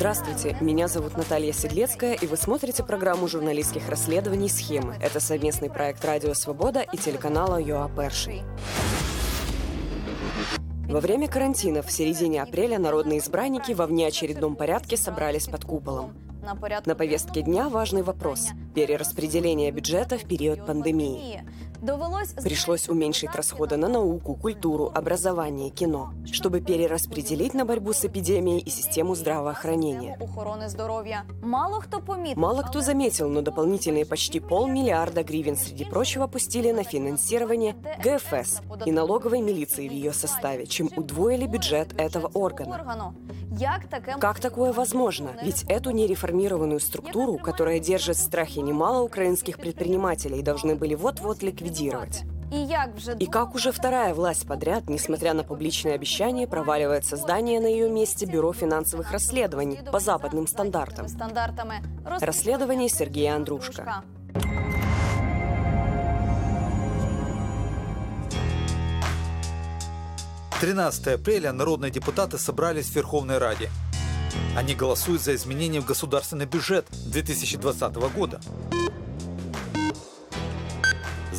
Здравствуйте, меня зовут Наталья Седлецкая, и вы смотрите программу журналистских расследований «Схемы». Это совместный проект «Радио Свобода» и телеканала ЮА Перший. Во время карантина в середине апреля народные избранники во внеочередном порядке собрались под куполом. На повестке дня важный вопрос – перераспределение бюджета в период пандемии. Пришлось уменьшить расходы на науку, культуру, образование, кино, чтобы перераспределить на борьбу с эпидемией и систему здравоохранения. Мало кто заметил, но дополнительные почти полмиллиарда гривен, среди прочего, пустили на финансирование ГФС и налоговой милиции в ее составе, чем удвоили бюджет этого органа. Как такое возможно? Ведь эту нереформированную структуру, которая держит в страхе немало украинских предпринимателей, должны были вот-вот ликвидировать. И как уже вторая власть подряд, несмотря на публичные обещания, проваливает создание на ее месте Бюро финансовых расследований по западным стандартам. Расследование Сергея Андрушка. 13 апреля народные депутаты собрались в Верховной Раде. Они голосуют за изменения в государственный бюджет 2020 года.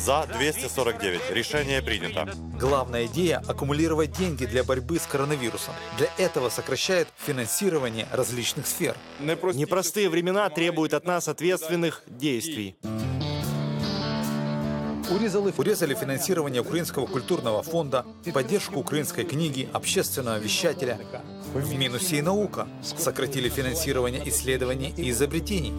За 249. Решение принято. Главная идея – аккумулировать деньги для борьбы с коронавирусом. Для этого сокращает финансирование различных сфер. Непростые времена требуют от нас ответственных действий. Урезали, урезали финансирование Украинского культурного фонда, поддержку украинской книги, общественного вещателя. В минусе и наука. Сократили финансирование исследований и изобретений.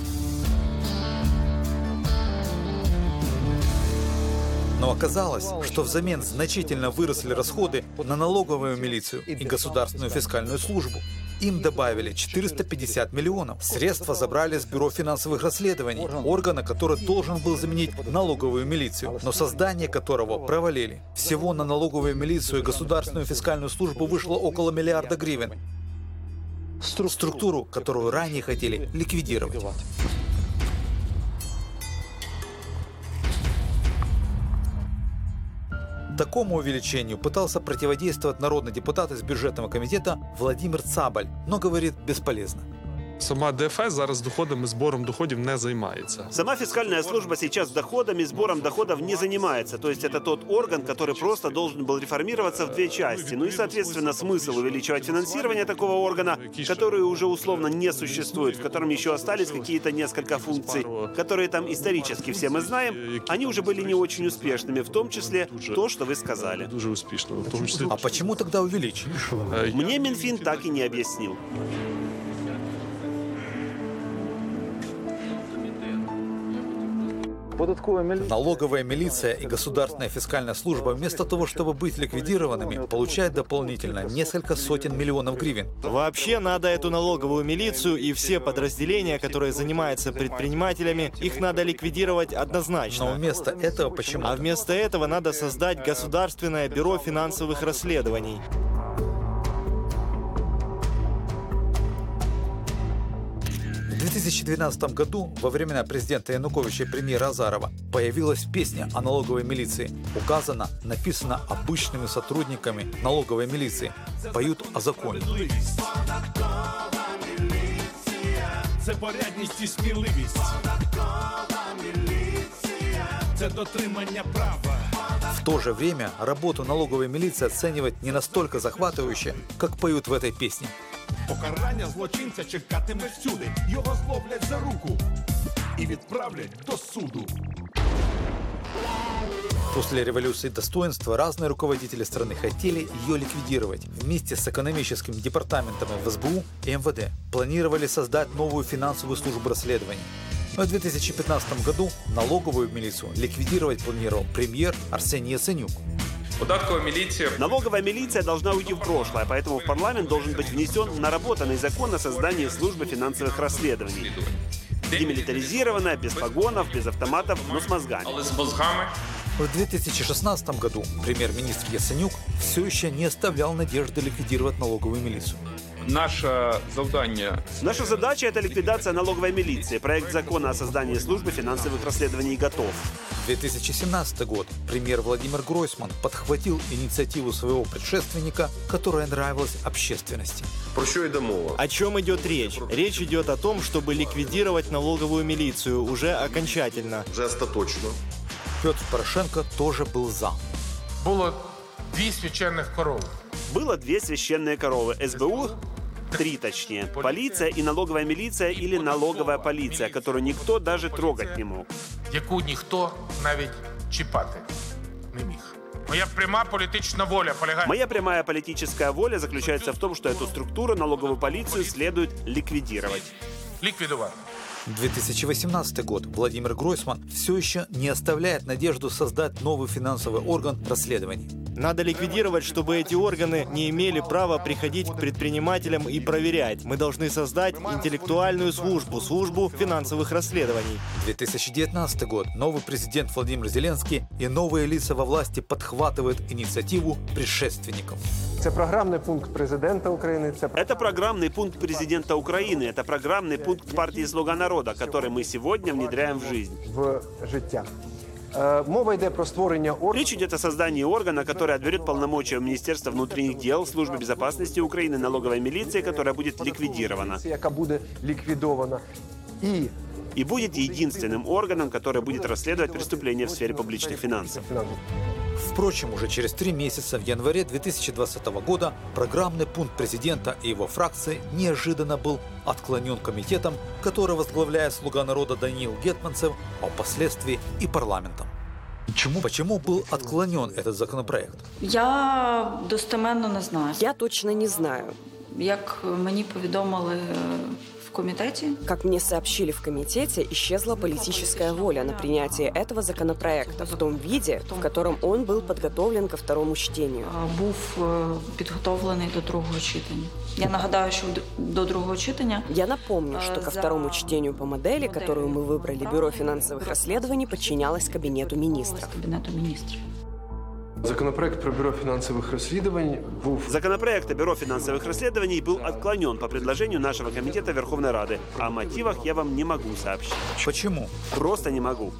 Но оказалось, что взамен значительно выросли расходы на налоговую милицию и государственную фискальную службу. Им добавили 450 миллионов. Средства забрали с Бюро финансовых расследований, органа, который должен был заменить налоговую милицию, но создание которого провалили. Всего на налоговую милицию и государственную фискальную службу вышло около миллиарда гривен. Структуру, которую ранее хотели ликвидировать. Такому увеличению пытался противодействовать народный депутат из бюджетного комитета Владимир Цабаль, но говорит бесполезно. Сама ДФС зараз доходами, збором доходів не займається. Сама фискальная служба сейчас доходами, сбором доходов не занимается. То есть это тот орган, который просто должен был реформироваться в две части. Ну и, соответственно, смысл увеличивать финансирование такого органа, который уже условно не существует, в котором еще остались какие-то несколько функций, которые там исторически все мы знаем, они уже были не очень успешными, в том числе то, что вы сказали. Дуже успішно. В тому числі А почему тогда увеличить? Мне Минфин так и не объяснил. Налоговая милиция и государственная фискальная служба вместо того, чтобы быть ликвидированными, получают дополнительно несколько сотен миллионов гривен. Вообще надо эту налоговую милицию и все подразделения, которые занимаются предпринимателями, их надо ликвидировать Но однозначно. вместо этого почему? А вместо этого надо создать Государственное бюро финансовых расследований. 2012 году, во времена президента Януковича и премьера Азарова, появилась песня о налоговой милиции. Указано, написано обычными сотрудниками налоговой милиции. Поют о законе. Це порядність і сміливість. Це дотримання права. В то же время работу налоговой милиции оценивать не настолько захватывающе, как поют в этой песне. Покарання злочинця чекатиме всюди. Його зловлять за руку і відправлять до суду. После революции достоинства разные руководители страны хотели ее ликвидировать. Вместе с экономическим департаментом в СБУ и МВД планировали создать новую финансовую службу расследований. Но в 2015 году налоговую милицию ликвидировать планировал премьер Арсений Яценюк. Податкова міліція Налоговая милиция должна уйти в прошлое, поэтому в парламент должен быть внесен наработанный закон о создании службы финансовых расследований. Демилитаризированная, без погонов, без автоматов, но с мозгами. але з мозгами. В 2016 году премьер-министр Яценюк все еще не оставлял надежды ликвидировать налоговую милицию. Наше завдання Наша задача – это ликвидация налоговой милиции. Проект закона о создании службы финансовых расследований готов. 2017 год. Премьер Владимир Гройсман подхватил инициативу своего предшественника, которая нравилась общественности. Про що йде мова? О чем идет речь? Речь идет о том, чтобы ликвидировать налоговую милицию уже окончательно. Вже остаточно. Петр Порошенко тоже был за. Було дві священних корови. Было две священные коровы. СБУ, три точнее, полиция и налоговая милиция или налоговая полиция, которую никто даже трогать не мог. яку ніхто навіть чіпати не міг. Моя пряма політична воля полягає. Моя прямая политическая воля заключается в том, что эту структуру, налоговую полицию, следует ликвидировать. ліквідувати. 2018 год. Владимир Гройсман все еще не оставляет надежду создать новый финансовый орган расследований. Надо ликвидировать, чтобы эти органы не имели права приходить к предпринимателям и проверять. Мы должны создать интеллектуальную службу, службу финансовых расследований. 2019 год. Новый президент Владимир Зеленский и новые лица во власти подхватывают инициативу предшественников. Це програмний пункт президента України. Це Это программный пункт президента Украины, это программный пункт партии «Слуга народа», который мы сегодня внедряем в жизнь. в життя. Е, Мова йде про створення органу, Речь идет о создании органа, который отберет полномочия у Министерства внутренних дел, Службы безопасности Украины, налоговой милиции, которая будет ликвидирована. яка буде ліквідована. І И будет единственным органом, который будет расследовать преступления в сфере публичных финансов. фінансовий. Впрочем, уже через три месяца, в январе 2020 года, программный пункт президента и его фракции неожиданно был отклонен комитетом, который возглавляет слуга народа Даниил Гетманцев, а впоследствии и парламентом. Почему? Почему был отклонен этот законопроект? Я достеменно не знаю. Я точно не знаю. Як мені повідомили е, в комітеті, Как мне сообщили в комитете, исчезла политическая воля на принятие этого законопроекта в том виде, в котором он был подготовлен ко второму чтению. е, був е, підготовлений до другого читання. Я нагадаю, що д- до другого читання Я напомню, что ко За второму чтению по модели, которую мы выбрали, Бюро финансовых расследований подчинялось Кабинету министров. Кабінету міністрів. Законопроект про бюро фінансових розслідувань був Законопроект о Бюро финансовых расследований был отклонен по предложению нашего комитета Верховной Рады. О мотивах я вам не могу сообщить. Почему? Просто не могу.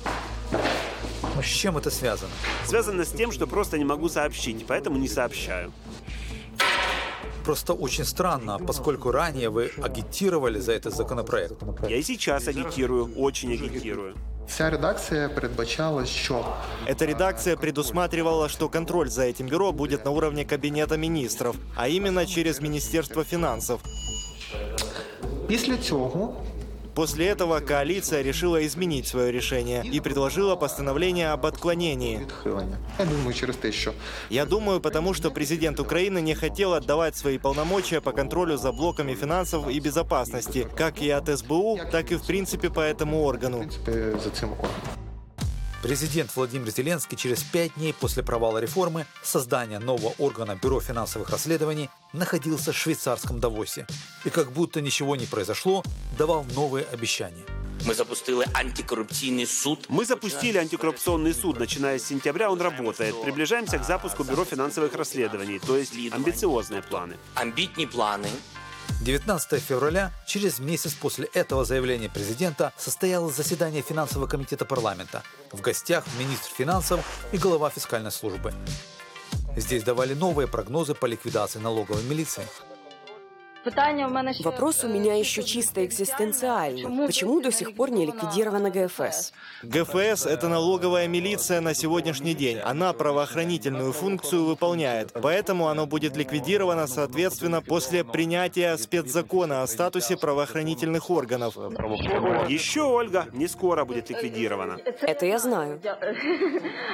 С чем это связано? Связано с тем, что просто не могу сообщить, поэтому не сообщаю. Просто очень странно, поскольку ранее вы агитировали за этот законопроект. Я и сейчас агитирую, очень агитирую. Ця редакція передбачала, що Эта редакция предусматривала, что контроль за этим бюро будет на уровне Кабинета министров, а именно через Министерство финансов. після цього После этого коалиция решила изменить свое решение и предложила постановление об отклонении. Я думаю, через те, що Я думаю, потому что президент Украины не хотел отдавать свои полномочия по контролю за блоками финансов и безопасности, как и от СБУ, так и в принципе по этому органу. Президент Владимир Зеленский через пять дней после провала реформы создания нового органа Бюро финансовых расследований находился в швейцарском Давосе и как будто ничего не произошло, давал новые обещания. Ми запустили антикорупційний суд. Мы запустили антикоррупционный суд. Начиная с сентября он работает. Приближаемся к запуску Бюро финансовых расследований, то есть амбициозные планы. Амбітні плани. 19 февраля, через месяц после этого заявления президента, состоялось заседание финансового комитета парламента. В гостях министр финансов и глава фискальной службы. Здесь давали новые прогнозы по ликвидации налоговой милиции. Вопрос у меня еще чисто экзистенциальный. Почему до сих пор не ликвидирована ГФС? ГФС – это налоговая милиция на сегодняшний день. Она правоохранительную функцию выполняет. Поэтому оно будет ликвидировано, соответственно, после принятия спецзакона о статусе правоохранительных органов. Еще, Ольга, не скоро будет ликвидирована. Это я знаю.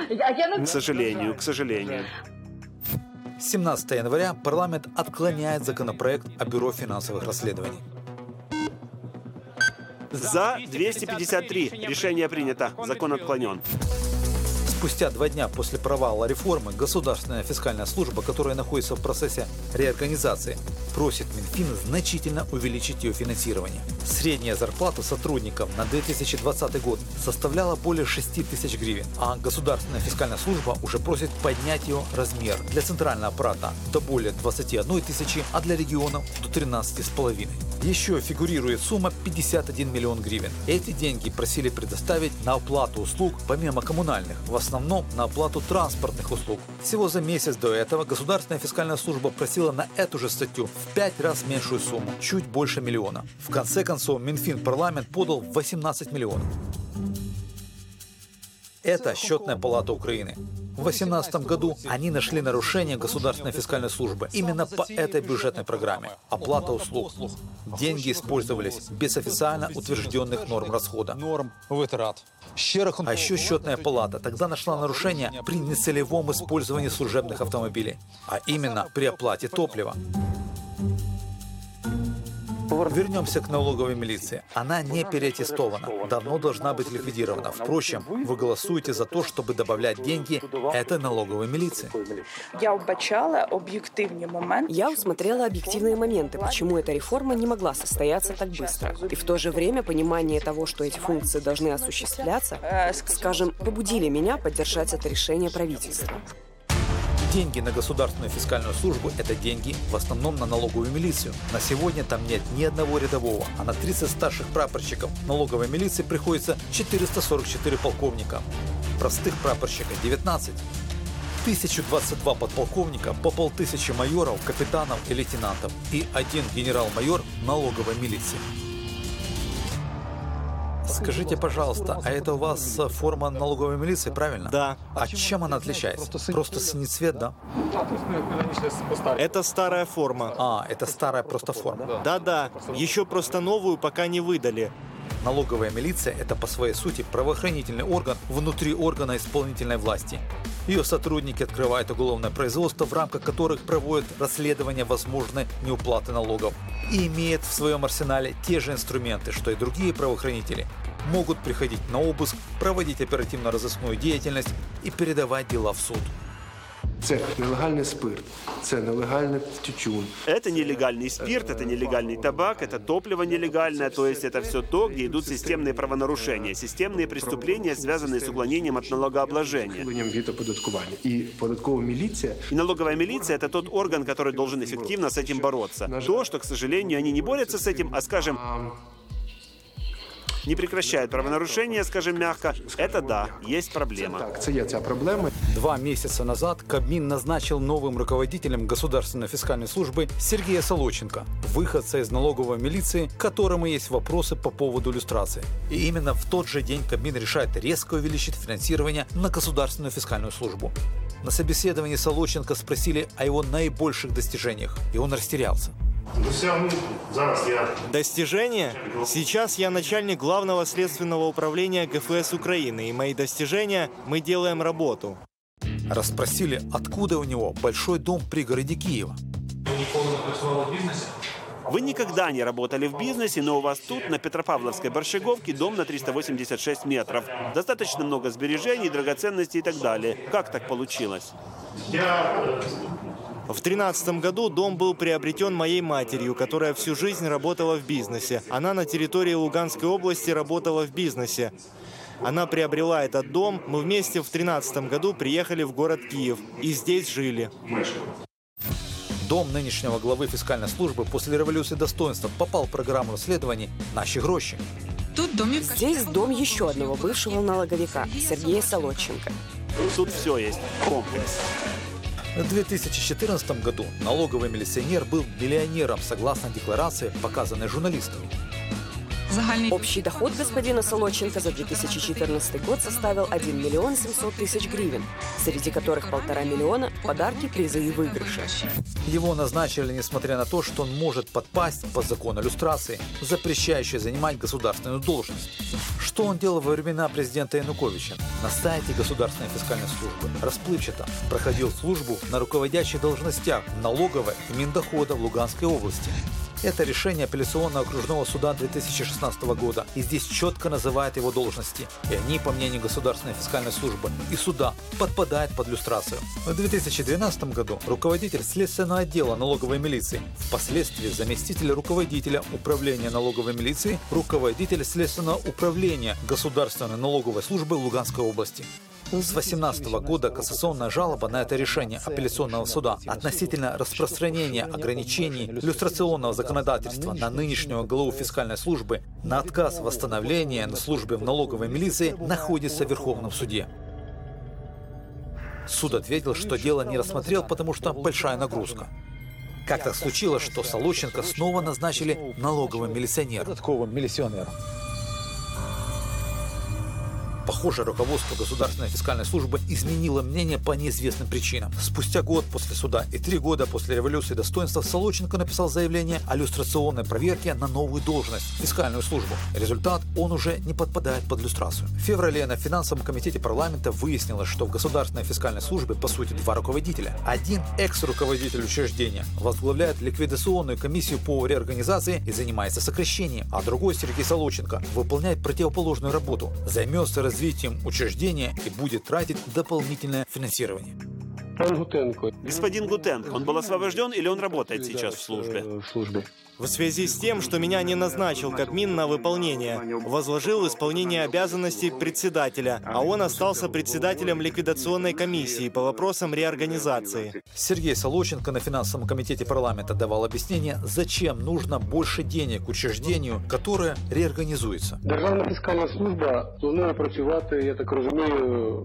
К сожалению, к сожалению. 17 января парламент отклоняет законопроект о Бюро финансовых расследований. За 253. Решение принято. Закон отклонен. Спустя два дня после провала реформы Государственная фискальная служба, которая находится в процессе реорганизации, просит Минфин значительно увеличить ее финансирование. Средняя зарплата сотрудников на 2020 год составляла более 6 тысяч гривен, а Государственная фискальная служба уже просит поднять ее размер для центрального аппарата до более 21 тысячи, а для регионов до 13,5. Еще фигурирует сумма 51 миллион гривен. Эти деньги просили предоставить на оплату услуг помимо коммунальных, в основном на оплату транспортных услуг. Всего за месяц до этого Государственная фискальная служба просила на эту же статью в 5 раз меньшую сумму, чуть больше миллиона. В конце концов, Минфин парламент подал 18 миллионов. Это счетная палата Украины. В 2018 году они нашли нарушение государственной фискальной службы именно по этой бюджетной программе – оплата услуг. Деньги использовались без официально утвержденных норм расхода. Норм витрат. А еще счетная палата тогда нашла нарушение при нецелевом использовании служебных автомобилей, а именно при оплате топлива. Вернемся к налоговой милиции. Она не переаттестована, давно должна быть ликвидирована. Впрочем, вы голосуете за то, чтобы добавлять деньги этой налоговой милиции. Я убачала объективные моменты. Я усмотрела объективные моменты, почему эта реформа не могла состояться так быстро. И в то же время понимание того, что эти функции должны осуществляться, скажем, побудили меня поддержать это решение правительства. Деньги на государственную фискальную службу – это деньги в основном на налоговую милицию. На сегодня там нет ни одного рядового, а на 30 старших прапорщиков налоговой милиции приходится 444 полковника. Простых прапорщиков – 19. 1022 подполковника, по полтысячи майоров, капитанов и лейтенантов и один генерал-майор налоговой милиции. Скажите, пожалуйста, а это у вас форма налоговой милиции, правильно? Да. А чем она отличается? Просто синий цвет, да? Это старая форма. А, это старая просто форма. Да-да, еще просто новую пока не выдали. Налоговая милиция – это по своей сути правоохранительный орган внутри органа исполнительной власти. Ее сотрудники открывают уголовное производство, в рамках которых проводят расследование возможной неуплаты налогов и имеет в своем арсенале те же инструменты, что и другие правоохранители Могут приходить на обыск, проводить оперативно-розыскную деятельность и передавать дела в суд. Це нелегальний спирт, це нелегальний тютюн. Это нелегальный спирт, это нелегальный табак, это топливо нелегальное, то есть это все то, где идут системные правонарушения, системные преступления, связанные с уклонением от налогообложения. Ухиленням від оподаткування. І податкова міліція И налоговая милиция – это тот орган, который должен эффективно с этим бороться. То, что, к сожалению, они не борются с этим, а, скажем, не прекращают правонарушения, скажем мягко, это да, есть проблема. так, це є ця проблема. Два месяца назад Кабмин назначил новым руководителем Государственной фискальной службы Сергея Солоченко, выходца из налоговой милиции, к которому есть вопросы по поводу иллюстрации. И именно в тот же день Кабмин решает резко увеличить финансирование на Государственную фискальную службу. На собеседовании Солоченко спросили о его наибольших достижениях, и он растерялся. Достижения? Сейчас я начальник главного следственного управления ГФС Украины, и мои достижения – мы делаем работу. Расспросили, откуда у него большой дом в пригороде Киева. Вы никогда не работали в бизнесе, но у вас тут, на Петропавловской Борщеговке, дом на 386 метров. Достаточно много сбережений, драгоценностей и так далее. Как так получилось? В 2013 году дом был приобретен моей матерью, которая всю жизнь работала в бизнесе. Она на территории Луганской области работала в бизнесе. Она приобрела этот дом, мы вместе в 2013 году приехали в город Киев и здесь жили. Дом нынешнего главы фискальной службы после революции достоинства попал в программу расследований «Наши гроши». Здесь дом еще одного бывшего налоговика Сергея Солодченко. Тут все есть. Комплекс. В 2014 году налоговый милиционер был миллионером согласно декларации, показанной журналистами. Общий доход господина Солоченко за 2014 год составил 1 миллион 700 тысяч гривен, среди которых полтора миллиона – подарки, призы и выигрыши. Его назначили, несмотря на то, что он может подпасть под закон иллюстрации, запрещающий занимать государственную должность. Что он делал во времена президента Януковича? На сайте Государственной фискальной службы расплывчато проходил службу на руководящих должностях в налоговой и Миндохода в Луганской области. Это решение апелляционного окружного суда 2016 года. И здесь четко называет его должности. И они, по мнению Государственной фискальной службы и суда, подпадают под люстрацию. В 2012 году руководитель следственного отдела налоговой милиции, впоследствии заместитель руководителя управления налоговой милиции, руководитель следственного управления Государственной налоговой службы Луганской области. С 2018 года кассационная жалоба на это решение апелляционного суда относительно распространения ограничений иллюстрационного законодательства на нынешнего главу фискальной службы на отказ восстановления на службе в налоговой милиции находится в Верховном суде. Суд ответил, что дело не рассмотрел, потому что большая нагрузка. Как так случилось, что Солощенко снова назначили налоговым милиционером? Похоже, руководство Государственной фискальной службы изменило мнение по неизвестным причинам. Спустя год после суда и три года после революции достоинства Солоченко написал заявление о люстрационной проверке на новую должность – фискальную службу. Результат – он уже не подпадает под люстрацию. В феврале на финансовом комитете парламента выяснилось, что в Государственной фискальной службе по сути два руководителя. Один – экс-руководитель учреждения, возглавляет ликвидационную комиссию по реорганизации и занимается сокращением, а другой – Сергей Солоченко, выполняет противоположную работу, займется развитием развитием учреждения и будет тратить дополнительное финансирование. Господин Гутенко, он был освобожден или он работает сейчас в службе? В службе. В связи с тем, что меня не назначил Кабмин на выполнение, возложил исполнение обязанностей председателя, а он остался председателем ликвидационной комиссии по вопросам реорганизации. Сергей Солоченко на финансовом комитете парламента давал объяснение, зачем нужно больше денег учреждению, которое реорганизуется.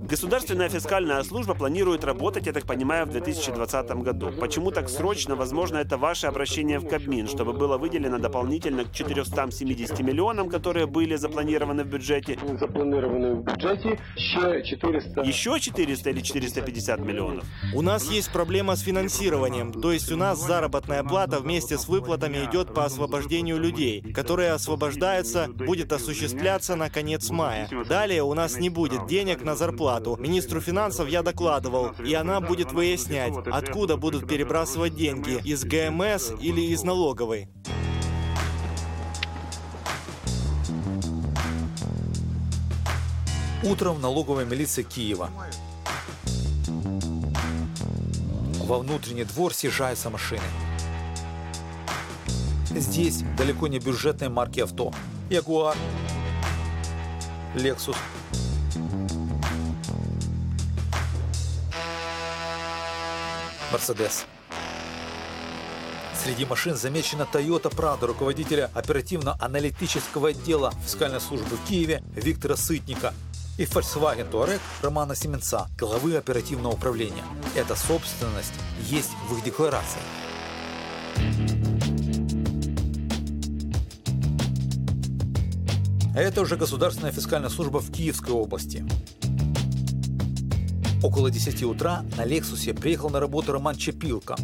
Государственная фискальная служба планирует работать, я так понимаю, в 2020 году. Почему так срочно? Возможно, это ваше обращение в Кабмин, чтобы было выделено дополнительно к 470 миллионам, которые были запланированы в бюджете. Запланированы в бюджете еще 400. Еще 400 или 450 миллионов? У нас есть проблема с финансированием, то есть у нас заработная плата вместе с выплатами идет по освобождению людей, которые освобождаются, будет осуществляться на конец мая. Далее у нас не будет денег на зарплату. Министру финансов я докладывал, и она будет выяснять, откуда будут перебрасывать деньги, из ГМС или из налоговой. Утром в налоговой милиции Киева. Во внутренний двор съезжаются машины. Здесь далеко не бюджетные марки авто. Ягуар, Лексус, Мерседес. Среди машин замечена Toyota Prado руководителя оперативно-аналитического отдела фискальной службы в Киеве Виктора Сытника и Volkswagen Touareg Романа Семенца, главы оперативного управления. Эта собственность есть в их декларации. Это уже Государственная фискальная служба в Киевской области. Около 10 утра на Лексусе приехал на работу Роман Чепилко.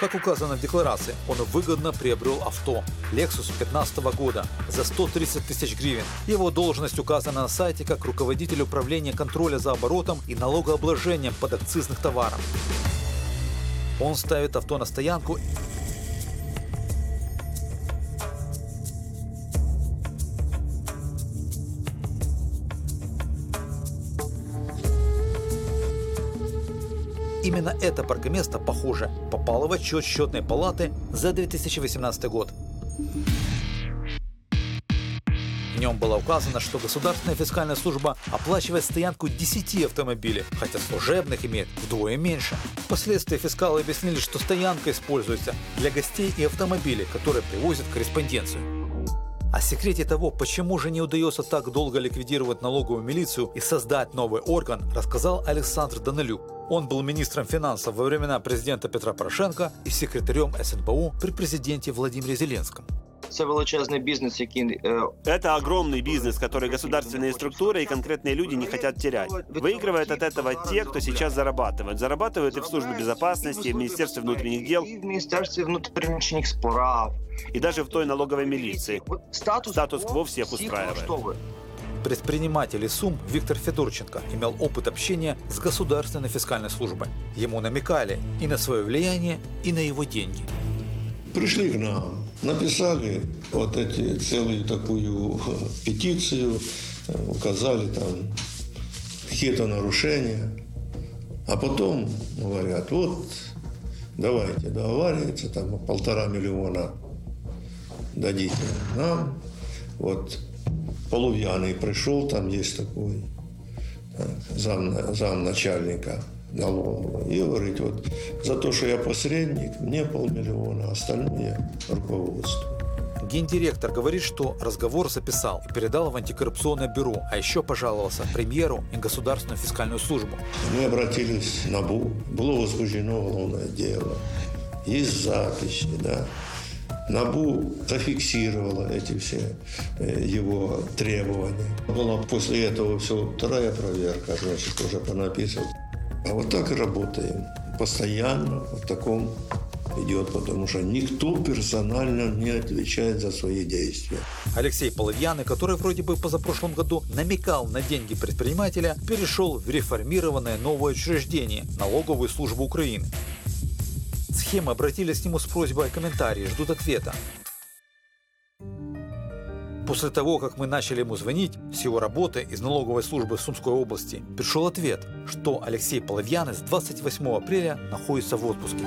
Как указано в декларации, он выгодно приобрел авто Lexus 2015 года за 130 тысяч гривен. Его должность указана на сайте как руководитель управления контроля за оборотом и налогообложением подакцизных товаров. Он ставит авто на стоянку Именно это паркоместо, похоже, попало в отчет счетной палаты за 2018 год. В нем было указано, что Государственная фискальная служба оплачивает стоянку 10 автомобилей, хотя служебных имеет вдвое меньше. Впоследствии фискалы объяснили, что стоянка используется для гостей и автомобилей, которые привозят корреспонденцию. О секрете того, почему же не удается так долго ликвидировать налоговую милицию и создать новый орган, рассказал Александр Данилюк. Он был министром финансов во времена президента Петра Порошенко и секретарем СНБУ при президенте Владимире Зеленском. це величезний бізнес, який е, Это огромный бизнес, который государственные структуры и конкретные люди не хотят терять. Выигрывают от этого те, кто сейчас зарабатывают. Зарабатывают и в службе безопасности, и в Министерстве внутренних дел, в міністерстві внутрішніх справ. и даже в той налоговой милиции. Статус, Статус-кво всех устраивает. Предприниматель из Сум Виктор Федорченко имел опыт общения с государственной фискальной службой. Ему намекали и на свое влияние, и на его деньги. Пришли к нам, написали вот эти целую такую петицию, указали там какие-то нарушения, а потом говорят, вот давайте договариваться, там полтора миллиона дадите нам, вот Полувьяный пришел, там есть такой так, зам, замначальника налогового, и говорит, вот за то, что я посредник, мне полмиллиона, а остальное руководство. Гендиректор говорит, что разговор записал и передал в антикоррупционное бюро, а еще пожаловался премьеру и государственную фискальную службу. Мы обратились на БУ, было возбуждено уголовное дело, есть записи, да. НАБУ зафиксировала эти все э, его требования. Была после этого все вторая проверка, значит, уже понаписывал. А вот так и работаем. Постоянно в таком идет, потому что никто персонально не отвечает за свои действия. Алексей Половьяный, который вроде бы позапрошлом году намекал на деньги предпринимателя, перешел в реформированное новое учреждение – налоговую службу Украины. Схемы обратились к нему с просьбой о комментарии, ждут ответа. После того, как мы начали ему звонить с его работы из налоговой службы Сумской области, пришел ответ, что Алексей Половьяный с 28 апреля находится в отпуске.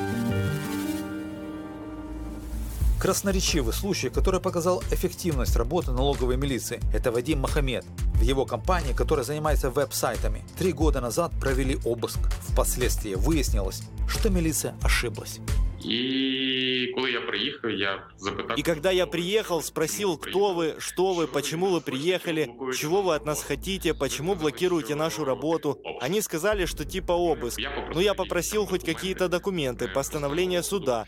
Красноречивый случай, который показал эффективность работы налоговой милиции, это Вадим Махамед. В его компании, которая занимается веб-сайтами, три года назад провели обыск. Впоследствии выяснилось, что милиция ошиблась. І коли я приїхав, я запитав. И когда я приехал, спросил, кто вы, что вы, почему вы приехали, чего вы от нас хотите, почему блокируете нашу работу. Они сказали, что типа обыск. Но я попросил хоть какие-то документы, постановление суда.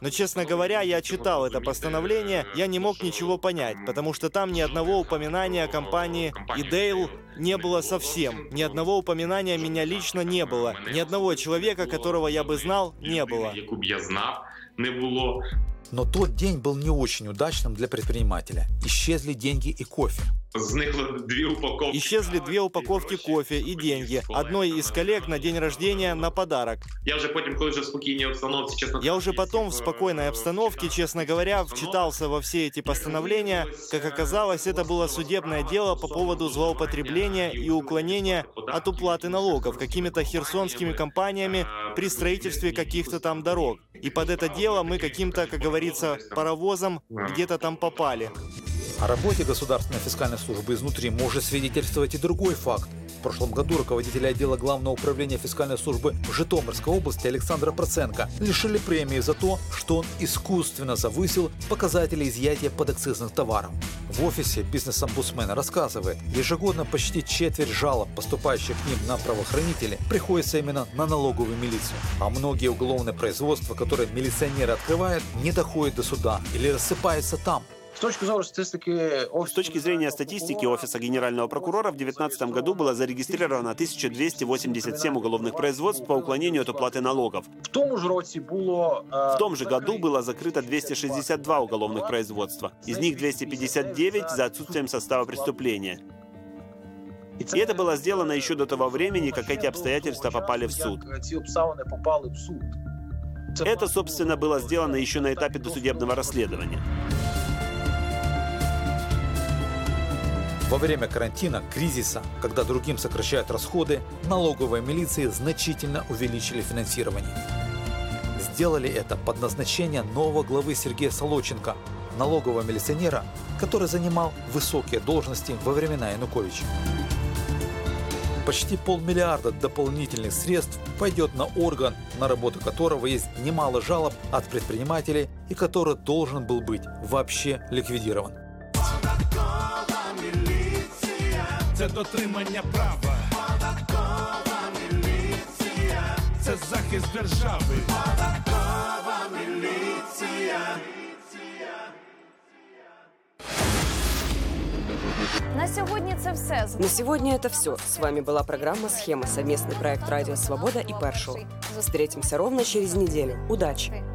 Но, честно говоря, я читал это постановление, я не мог ничего понять, потому что там ни одного упоминания о компании Идейл не было совсем. Ни одного упоминания меня лично не было. Ни одного человека, которого я бы знал, не было. яку б я знав, не було. Но тот день был не очень удачным для предпринимателя. Исчезли деньги и кофе. Зникло дві упаковки. Исчезли две упаковки кофе и деньги. Одной из коллег на день рождения на подарок. Я вже потім, коли вже в спокійній обстановці, чесно Я уже потом в спокойной обстановке, честно говоря, вчитался во все эти постановления. Как оказалось, это было судебное дело по поводу злоупотребления и уклонения от уплаты налогов какими-то херсонскими компаниями при строительстве каких-то там дорог. И под это дело мы каким-то, как говорится, паровозом где-то там попали. О работе Государственной фискальной службы изнутри может свидетельствовать и другой факт. В прошлом году руководителя отдела Главного управления фискальной службы в Житомирской области Александра Проценко лишили премии за то, что он искусственно завысил показатели изъятия подакцизных товаров. В офисе бизнес-омбудсмена рассказывает, ежегодно почти четверть жалоб, поступающих к ним на правоохранителей, приходится именно на налоговую милицию. А многие уголовные производства, которые милиционеры открывают, не доходят до суда или рассыпаются там. С точки зрения статистики, с точки зрения статистики Офиса Генерального прокурора в 2019 году было зарегистрировано 1287 уголовных производств по уклонению от уплаты налогов. В тому ж році було В том же году было закрыто 262 уголовных производства. Из них 259 за отсутствием состава преступления. И это было сделано еще до того времени, как эти обстоятельства попали в суд. Это, собственно, было сделано еще на этапе досудебного расследования. Во время карантина, кризиса, когда другим сокращают расходы, налоговые милиции значительно увеличили финансирование. Сделали это под назначение нового главы Сергея Солоченко, налогового милиционера, который занимал высокие должности во времена Януковича. Почти полмиллиарда дополнительных средств пойдет на орган, на работу которого есть немало жалоб от предпринимателей и который должен был быть вообще ликвидирован. це дотримання права. Податкова міліція, це захист держави. Податкова міліція. На сегодня это все. На сегодня это все. С вами была программа «Схема», совместный проект «Радио Свобода» и «Першел». Встретимся ровно через неделю. Удачи!